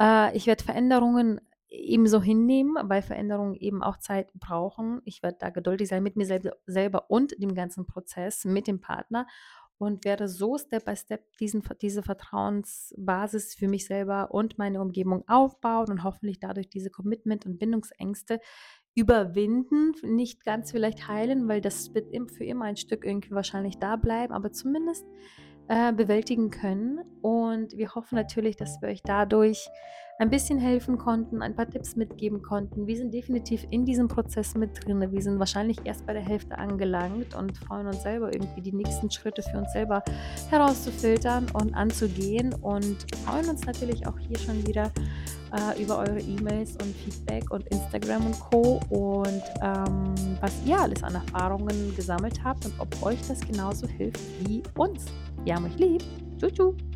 Äh, ich werde Veränderungen eben so hinnehmen, weil Veränderungen eben auch Zeit brauchen. Ich werde da geduldig sein mit mir selb selber und dem ganzen Prozess mit dem Partner und werde so Step by Step diesen diese Vertrauensbasis für mich selber und meine Umgebung aufbauen und hoffentlich dadurch diese Commitment und Bindungsängste überwinden. Nicht ganz vielleicht heilen, weil das wird für immer ein Stück irgendwie wahrscheinlich da bleiben, aber zumindest, äh, bewältigen können. Und wir hoffen natürlich, dass wir euch dadurch ein bisschen helfen konnten, ein paar Tipps mitgeben konnten. Wir sind definitiv in diesem Prozess mit drinne. Wir sind wahrscheinlich erst bei der Hälfte angelangt und freuen uns selber irgendwie die nächsten Schritte für uns selber herauszufiltern und anzugehen und freuen uns natürlich auch hier schon wieder, äh, über eure E-Mails und Feedback und Instagram und Co. Und, ähm, was ihr alles an Erfahrungen gesammelt habt und ob euch das genauso hilft wie uns. Wir haben euch lieb. Tschü, tschü.